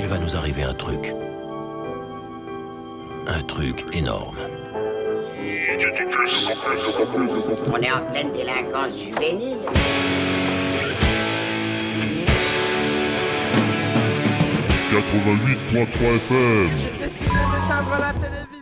il va nous arriver un truc. Un truc énorme. On est en pleine délinquance juvénile. « 88.3 FM. J'ai décidé d'éteindre la télévision.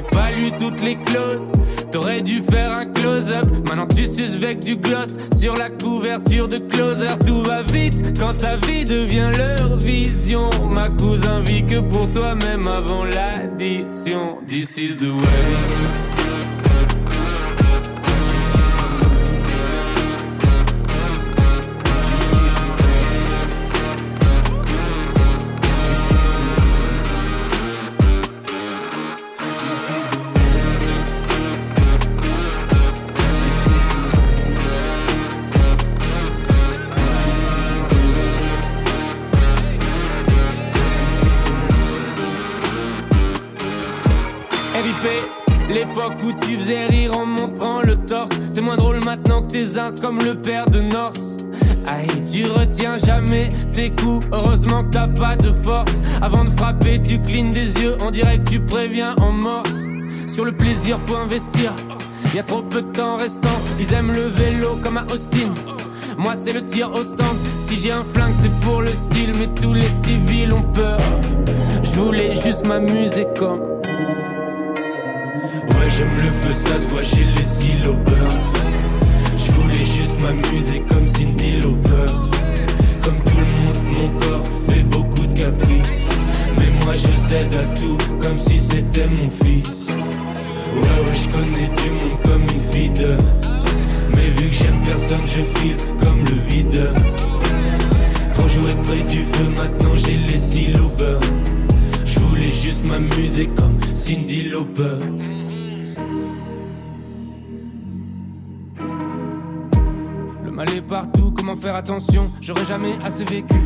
T'avais pas lu toutes les clauses, t'aurais dû faire un close-up. Maintenant tu suces avec du gloss sur la couverture de closer. Tout va vite quand ta vie devient leur vision. Ma cousin vit que pour toi, même avant l'addition. This is the way. Tes ins comme le père de Norse. Aïe, tu retiens jamais tes coups. Heureusement que t'as pas de force. Avant de frapper, tu clignes des yeux. On dirait que tu préviens en morse. Sur le plaisir, faut investir. Y a trop peu de temps restant. Ils aiment le vélo comme à Austin. Moi, c'est le tir au stand. Si j'ai un flingue, c'est pour le style. Mais tous les civils ont peur. Je voulais juste m'amuser comme Ouais, j'aime le feu, ça se voit chez les îlots Je voulais juste m'amuser comme Cindy Lauper. Comme tout le monde, mon corps fait beaucoup de caprices. Mais moi je cède à tout comme si c'était mon fils. Ouais, ouais, je connais du monde comme une fille Mais vu que j'aime personne, je filtre comme le vide. Trop joué près du feu, maintenant j'ai les silos Je voulais juste m'amuser comme Cindy Lauper. Aller partout, comment faire attention? J'aurais jamais assez vécu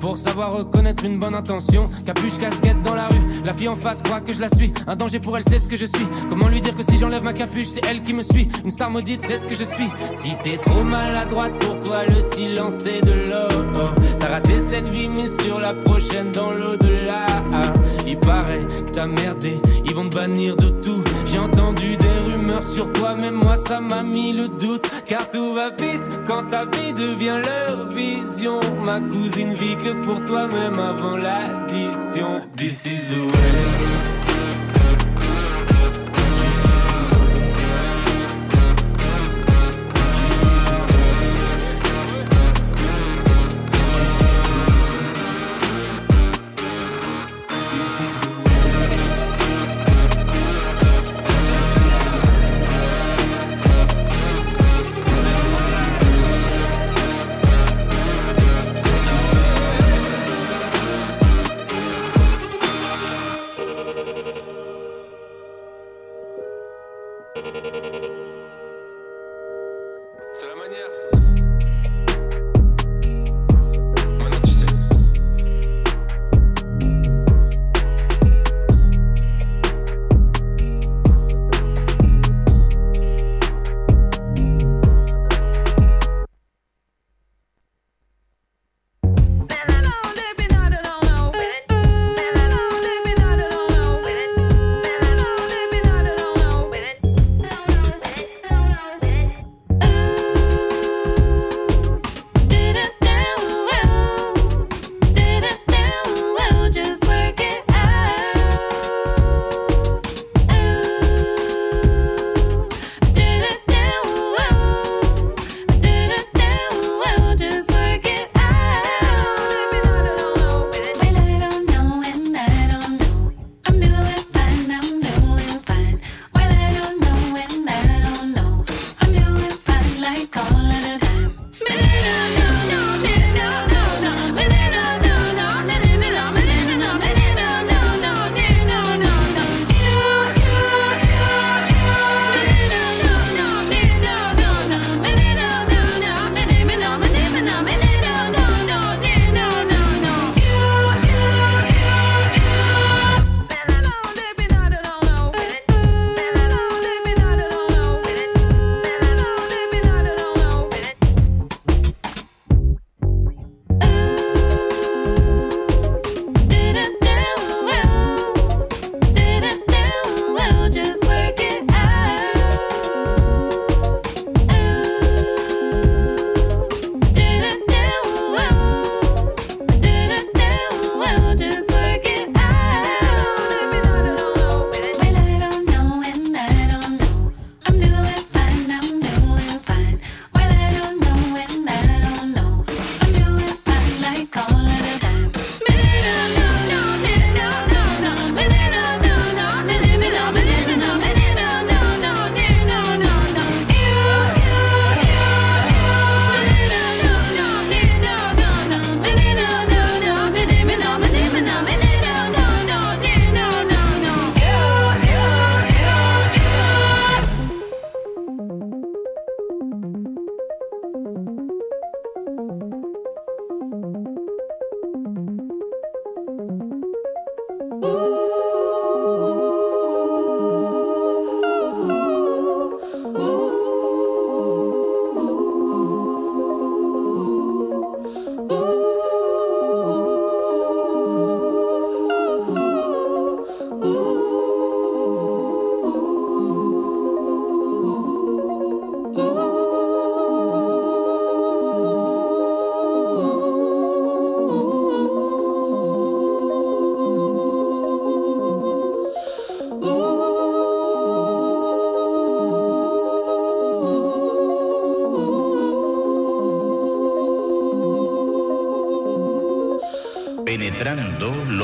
pour savoir reconnaître une bonne intention. Capuche, casquette dans la rue, la fille en face croit que je la suis. Un danger pour elle, c'est ce que je suis. Comment lui dire que si j'enlève ma capuche, c'est elle qui me suit? Une star maudite, c'est ce que je suis. Si t'es trop maladroite, pour toi le silence c'est de l'or. T'as raté cette vie, mais sur la prochaine dans l'au-delà. Il paraît que t'as merdé, ils vont te bannir de tout. J'ai entendu toi, même moi ça m'a mis le doute. Car tout va vite quand ta vie devient leur vision. Ma cousine vit que pour toi, même avant l'addition. This is the way.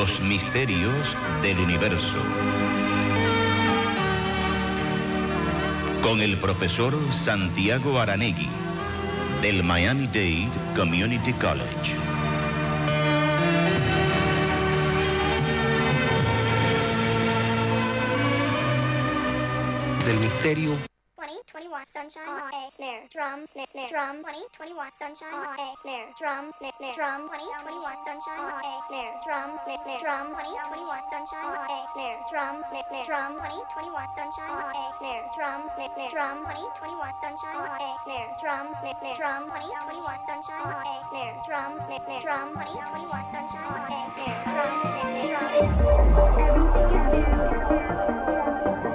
Los misterios del universo. Con el profesor Santiago Aranegui, del Miami-Dade Community College. Del misterio snare, drum, snare, snare, drum, 20, 21, sunshine, a snare, drum, snare, snare, drum, 20, 21, sunshine, a snare, drum, snare, snare, drum, 20, 21, sunshine, a snare, drum, snare, snare, drum, 20, 21, sunshine, a snare, drum, snare, snare, drum, 20, 21, sunshine, a snare, drum, snare, snare, drum, 20, 21, sunshine, a snare, drum, snare, snare, drum, 20, 21, sunshine, a snare, drum, snare, snare, drum, everything you do.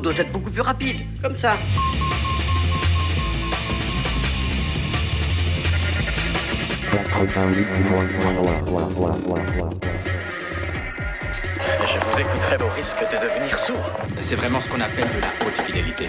doit être beaucoup plus rapide, comme ça. Je vous écouterai au risque de devenir sourd. C'est vraiment ce qu'on appelle de la haute fidélité.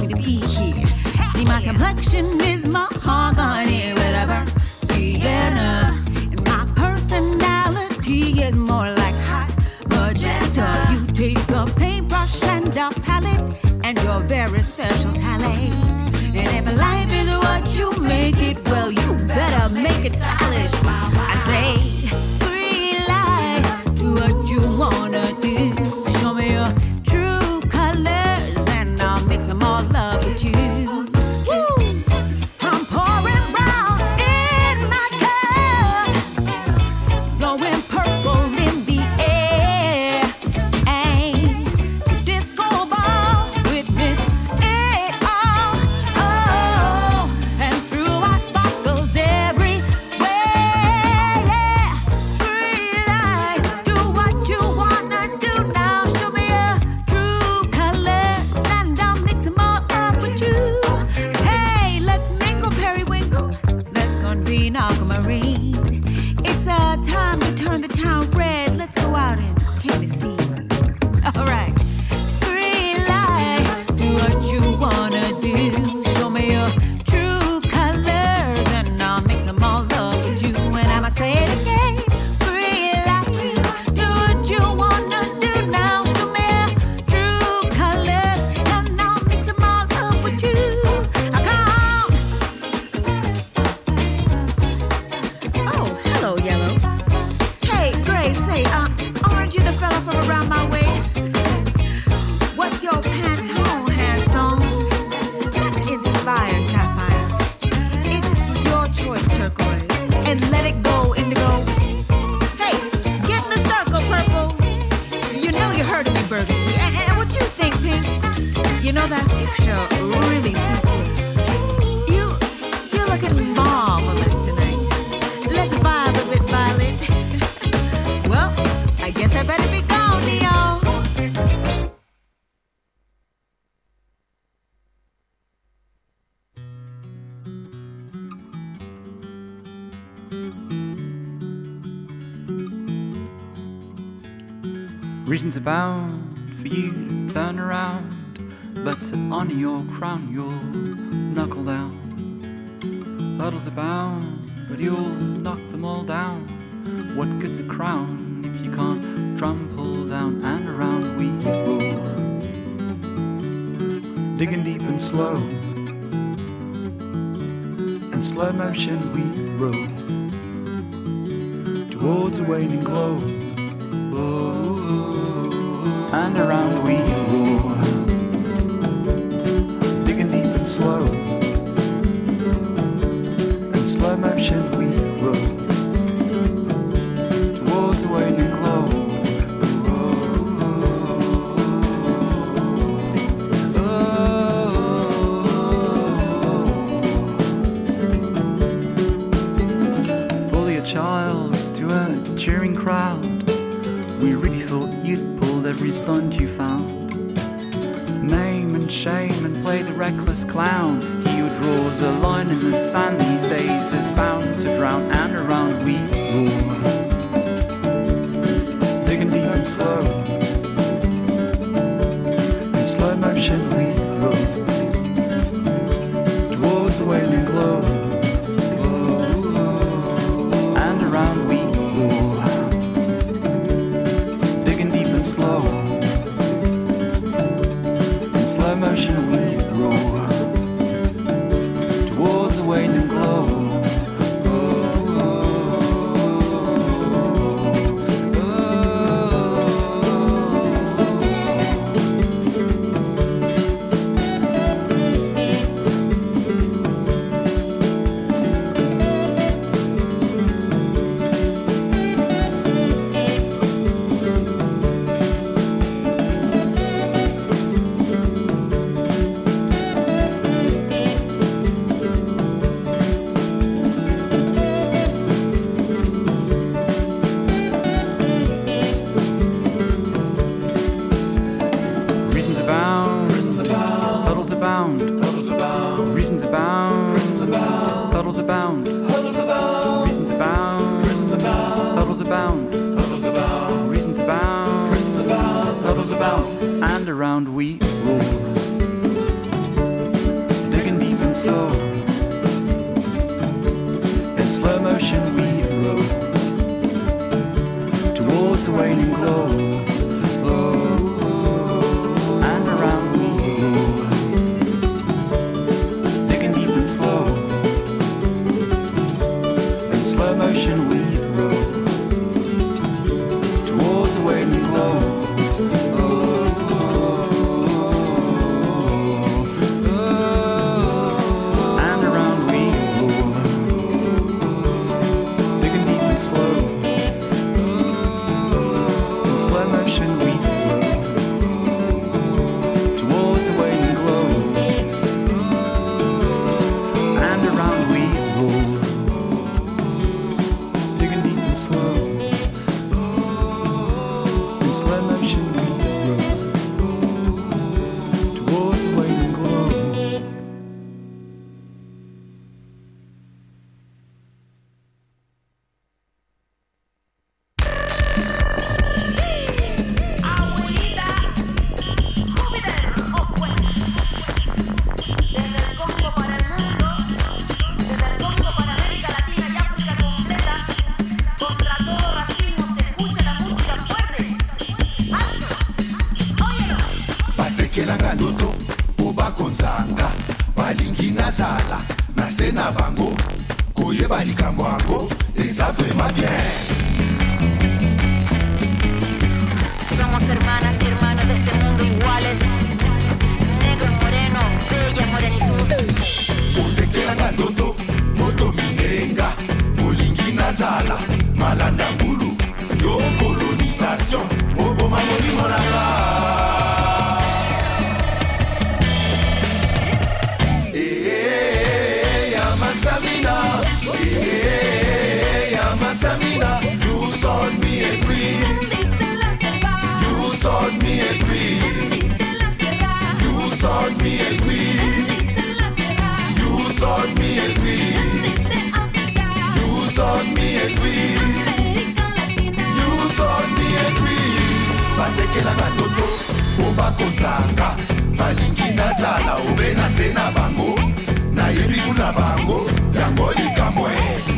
complexion is mahogany with a burnt sienna. And my personality is more like hot magenta. You take a paintbrush and a palette and your very special talent. And if life is what you make it, well, you better make it stylish. I say. swaying glow. Oh. equi yusoni equi batekelanga toto po bakonzanga balingi nazala obe na se na bango nayebi kuna bango yango likambo e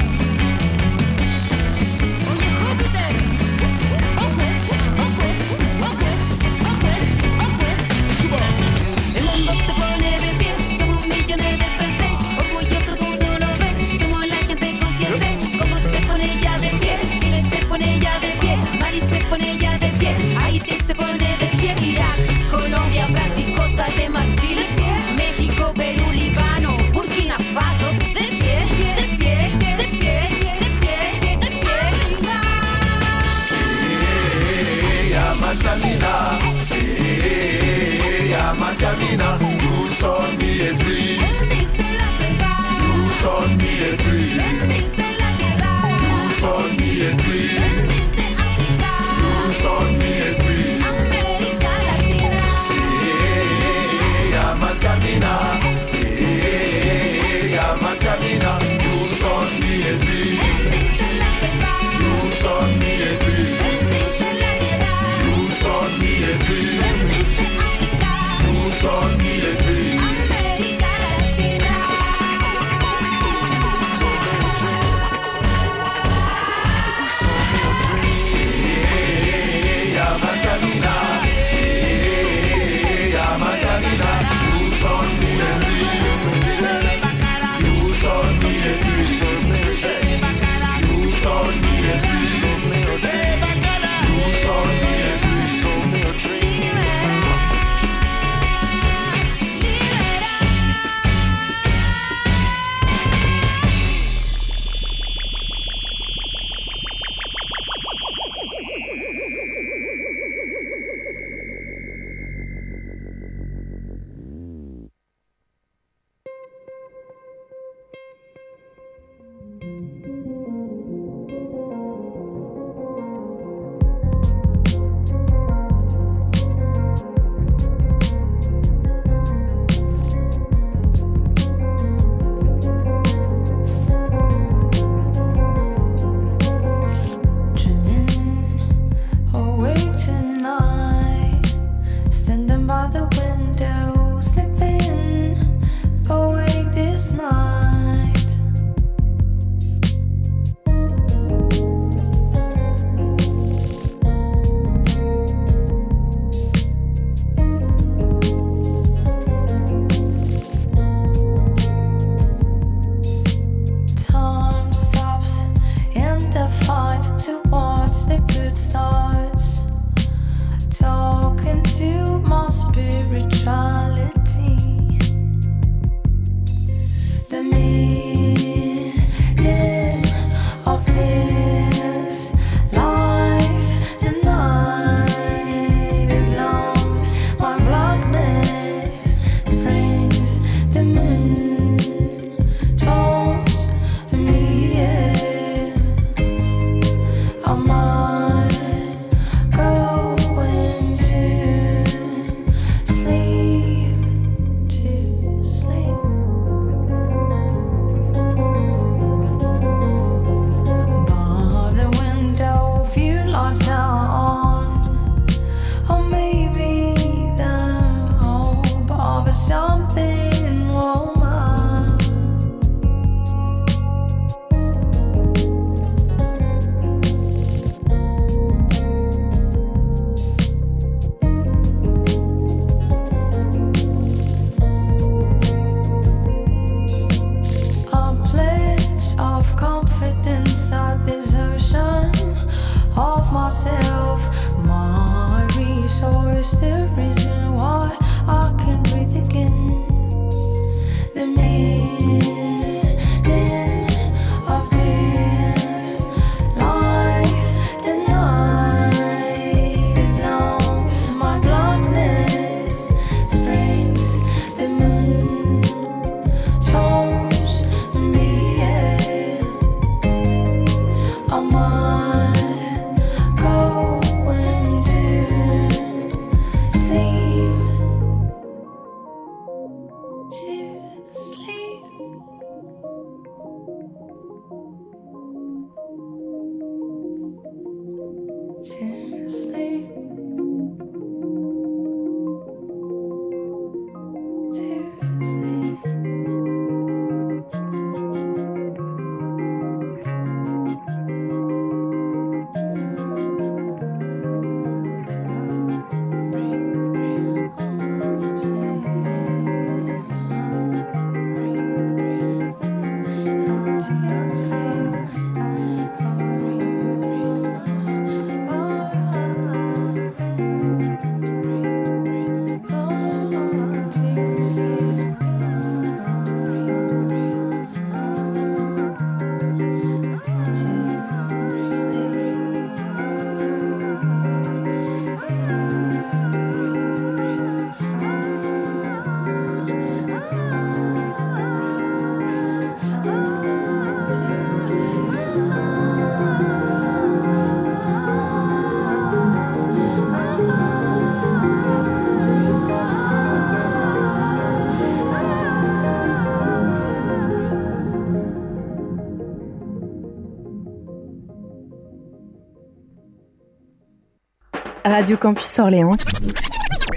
Radio Campus Orléans.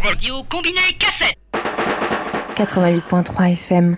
Radio combiné cassette. 88.3 FM.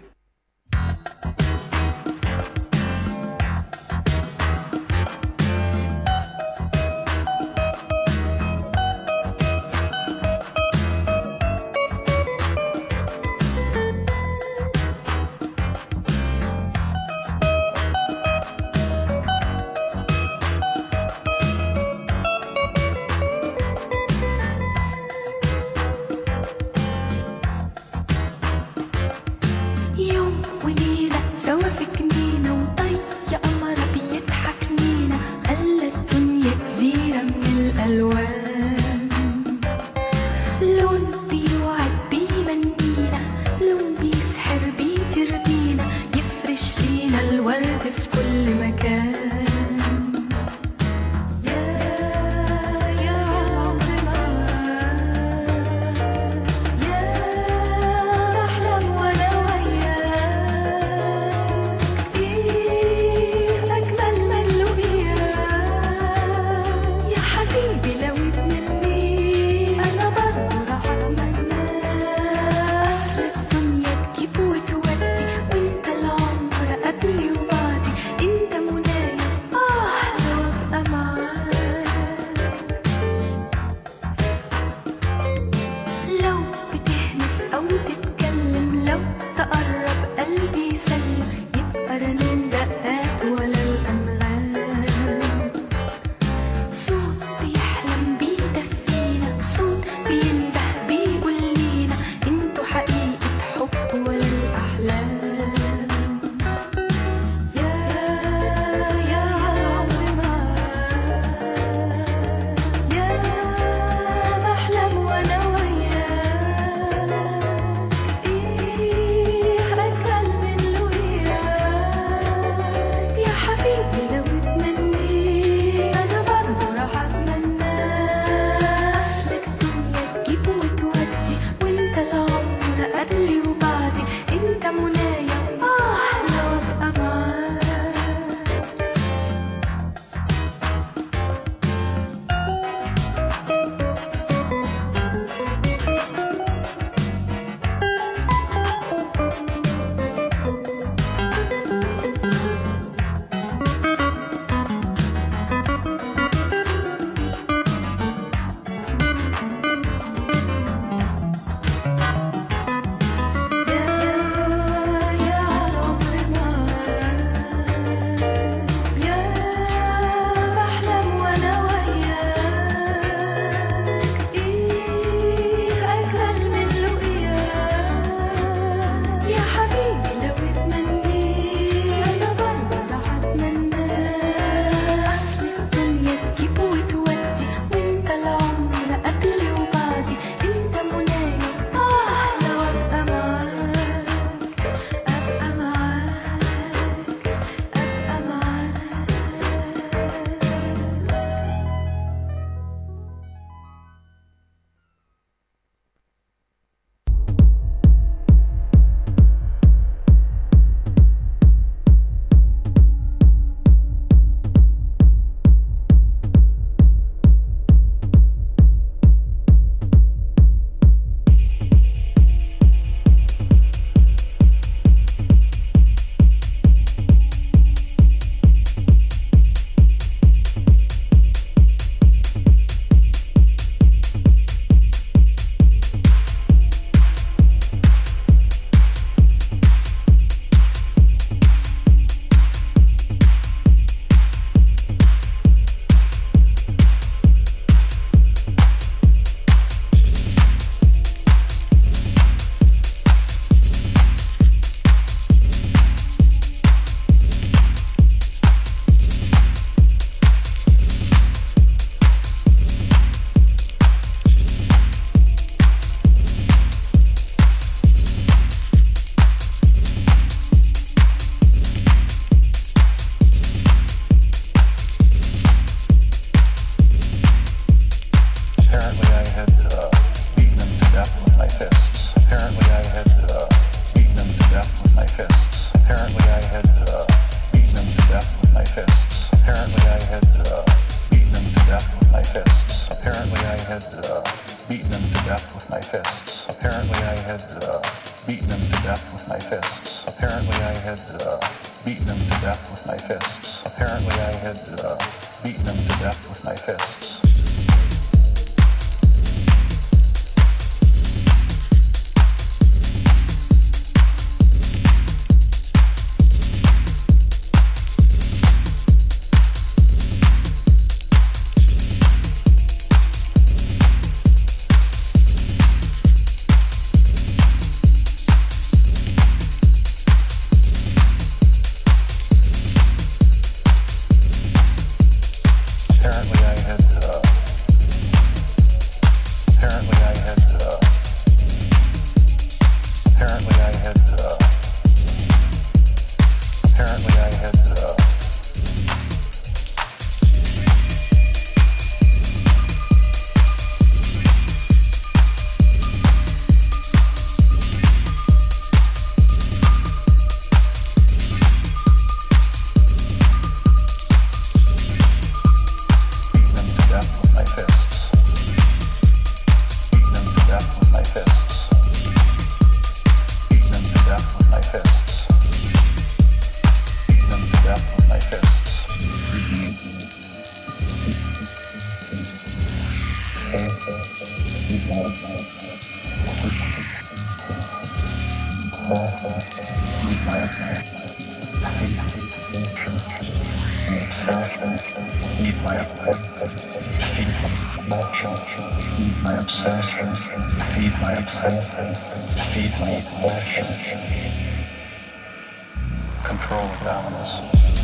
Feed my. Control and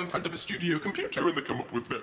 in front of a studio computer and they come up with their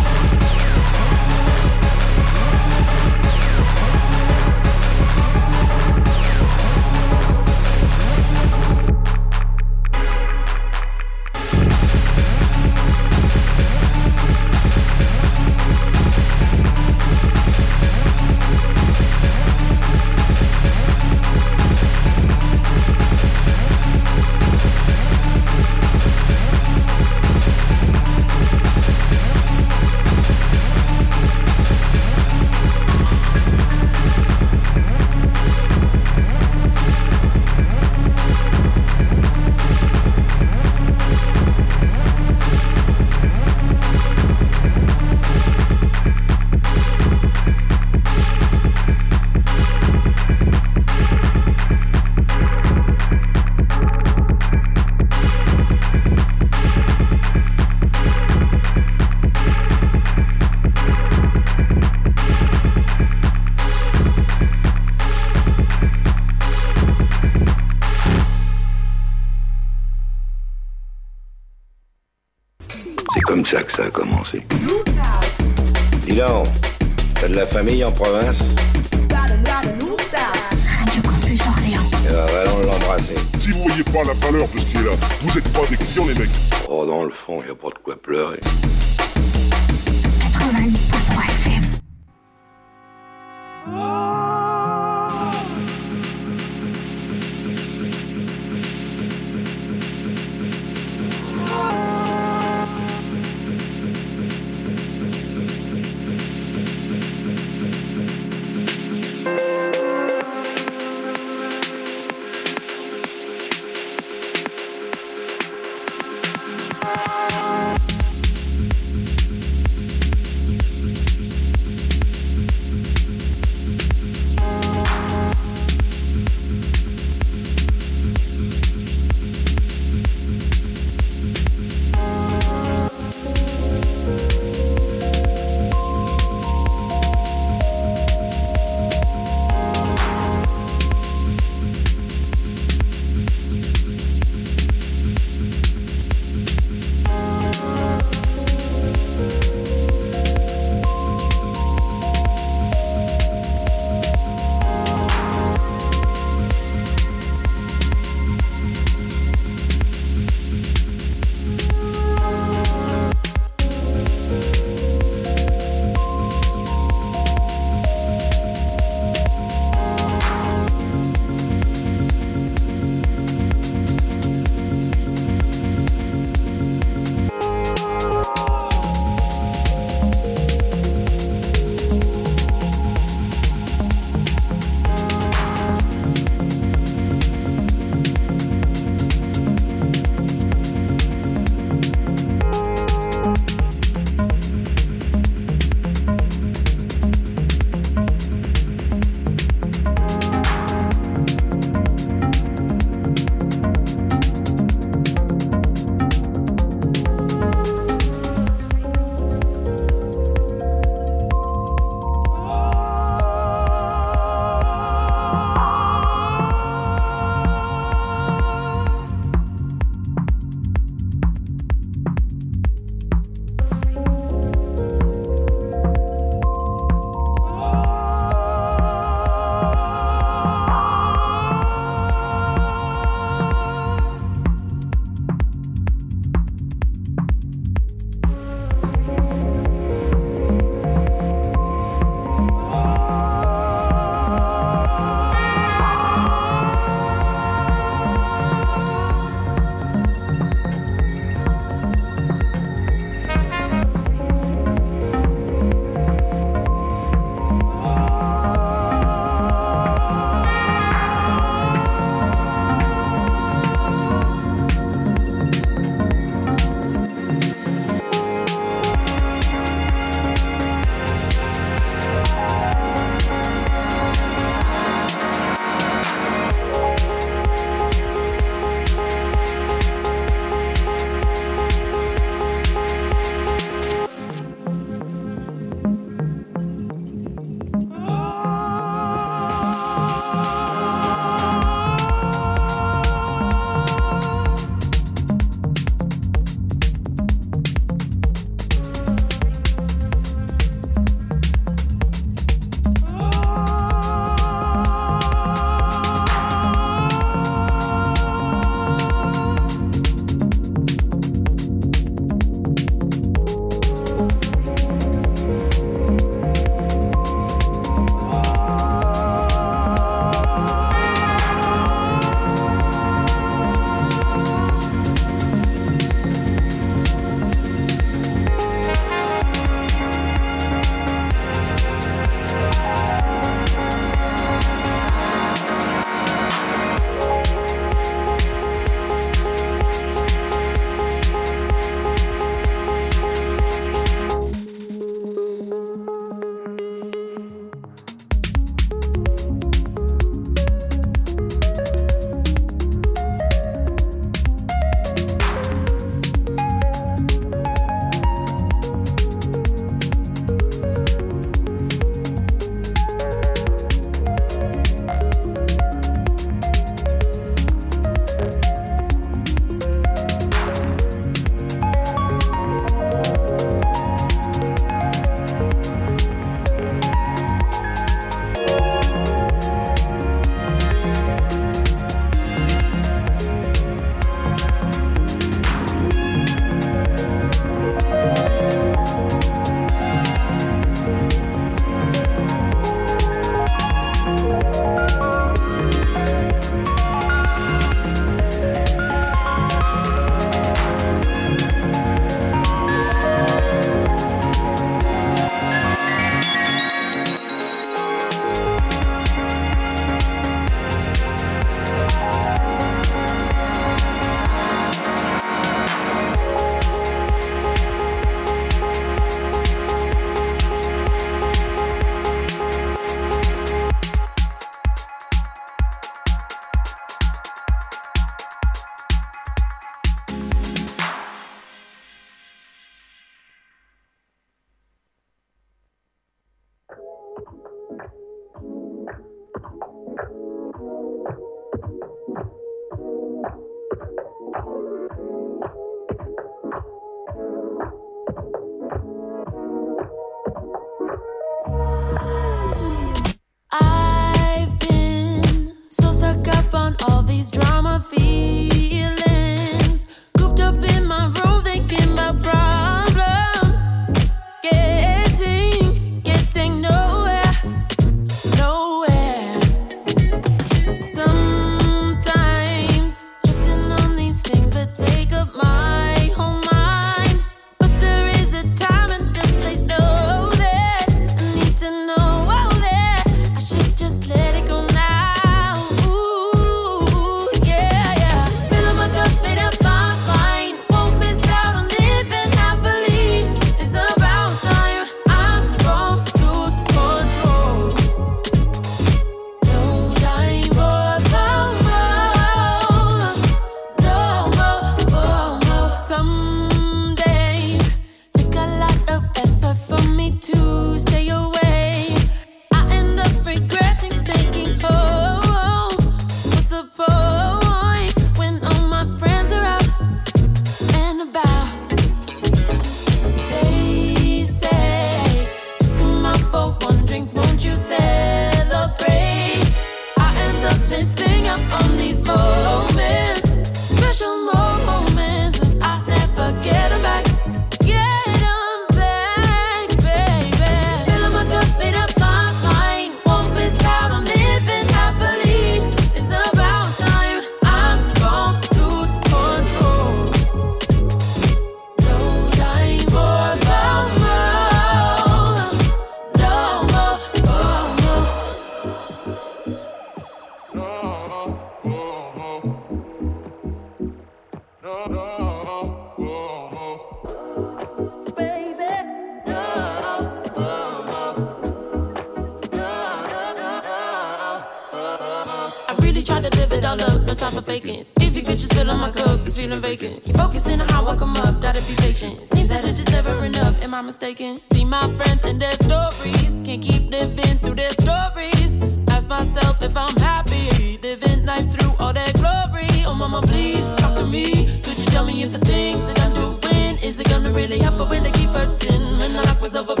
all up, no time for faking. If you could just fill up my cup, it's feeling vacant. Focusing on how I come up, gotta be patient. Seems that it is never enough, am I mistaken? See my friends and their stories, can't keep living through their stories. Ask myself if I'm happy, living life through all that glory. Oh mama, please talk to me. Could you tell me if the things that I'm doing is it gonna really help or will it keep hurting? When I lock myself up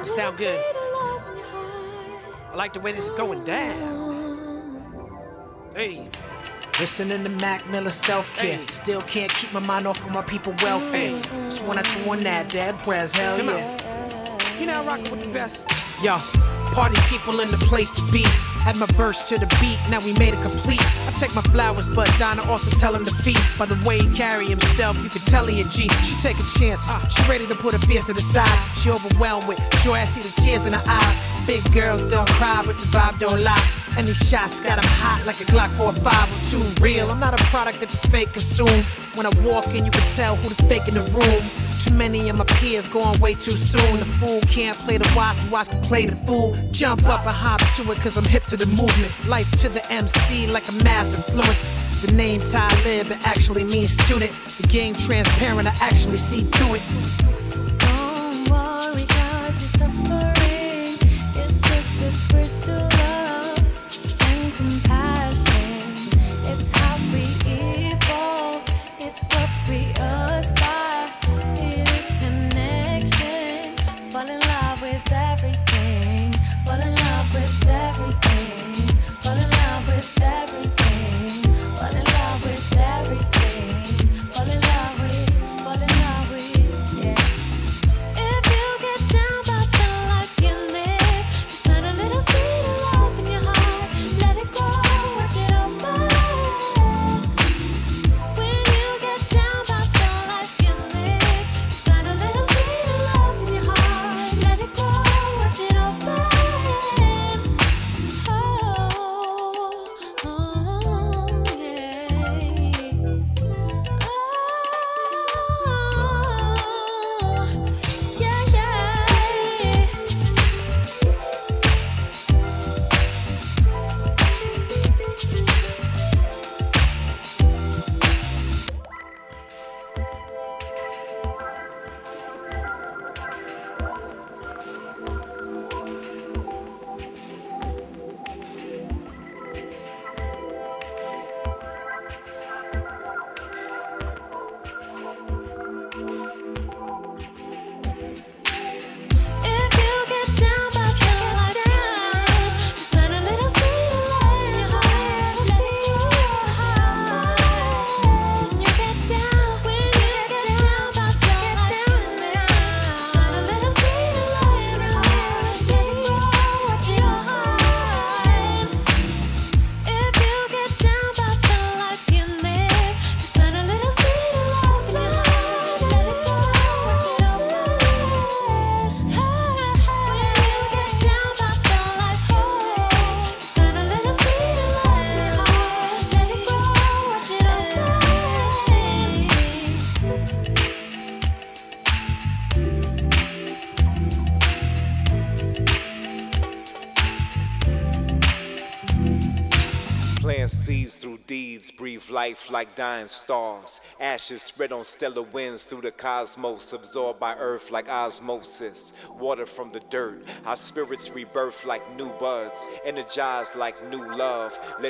just spend a It sound good. seed of love in your heart. I like the way this is going down. Hey. Listening to Mac Miller self care. Still can't keep my mind off of my people welfare. Just wanna throw on that dad press, hell Come on. yeah. You know I rock with the best. Yo, party people in the place to be. Had my verse to the beat, now we made it complete. I take my flowers, but Donna also tell him to feed. By the way he carry himself, you can tell he a G. She taking chances, uh, she ready to put her fears to the side. She overwhelmed with joy, I see the tears in her eyes. Big girls don't cry, but the vibe don't lie. And these shots got 'em hot like a Glock 45 or two. Real, I'm not a product that the fake consume. When I walk in, you can tell who the fake in the room. Too many of my peers going way too soon. The fool can't play the wise, the wise can play the fool. Jump up and hop to it, cause I'm hip to the movement. Life to the MC like a mass influence. The name Talib, it actually means student. The game transparent, I actually see through it. Don't worry, cause you're suffering. It's just a bridge to breathe life like dying stars. Ashes spread on stellar winds through the cosmos, absorbed by earth like osmosis. Water from the dirt, our spirits rebirth like new buds, energized like new love. Let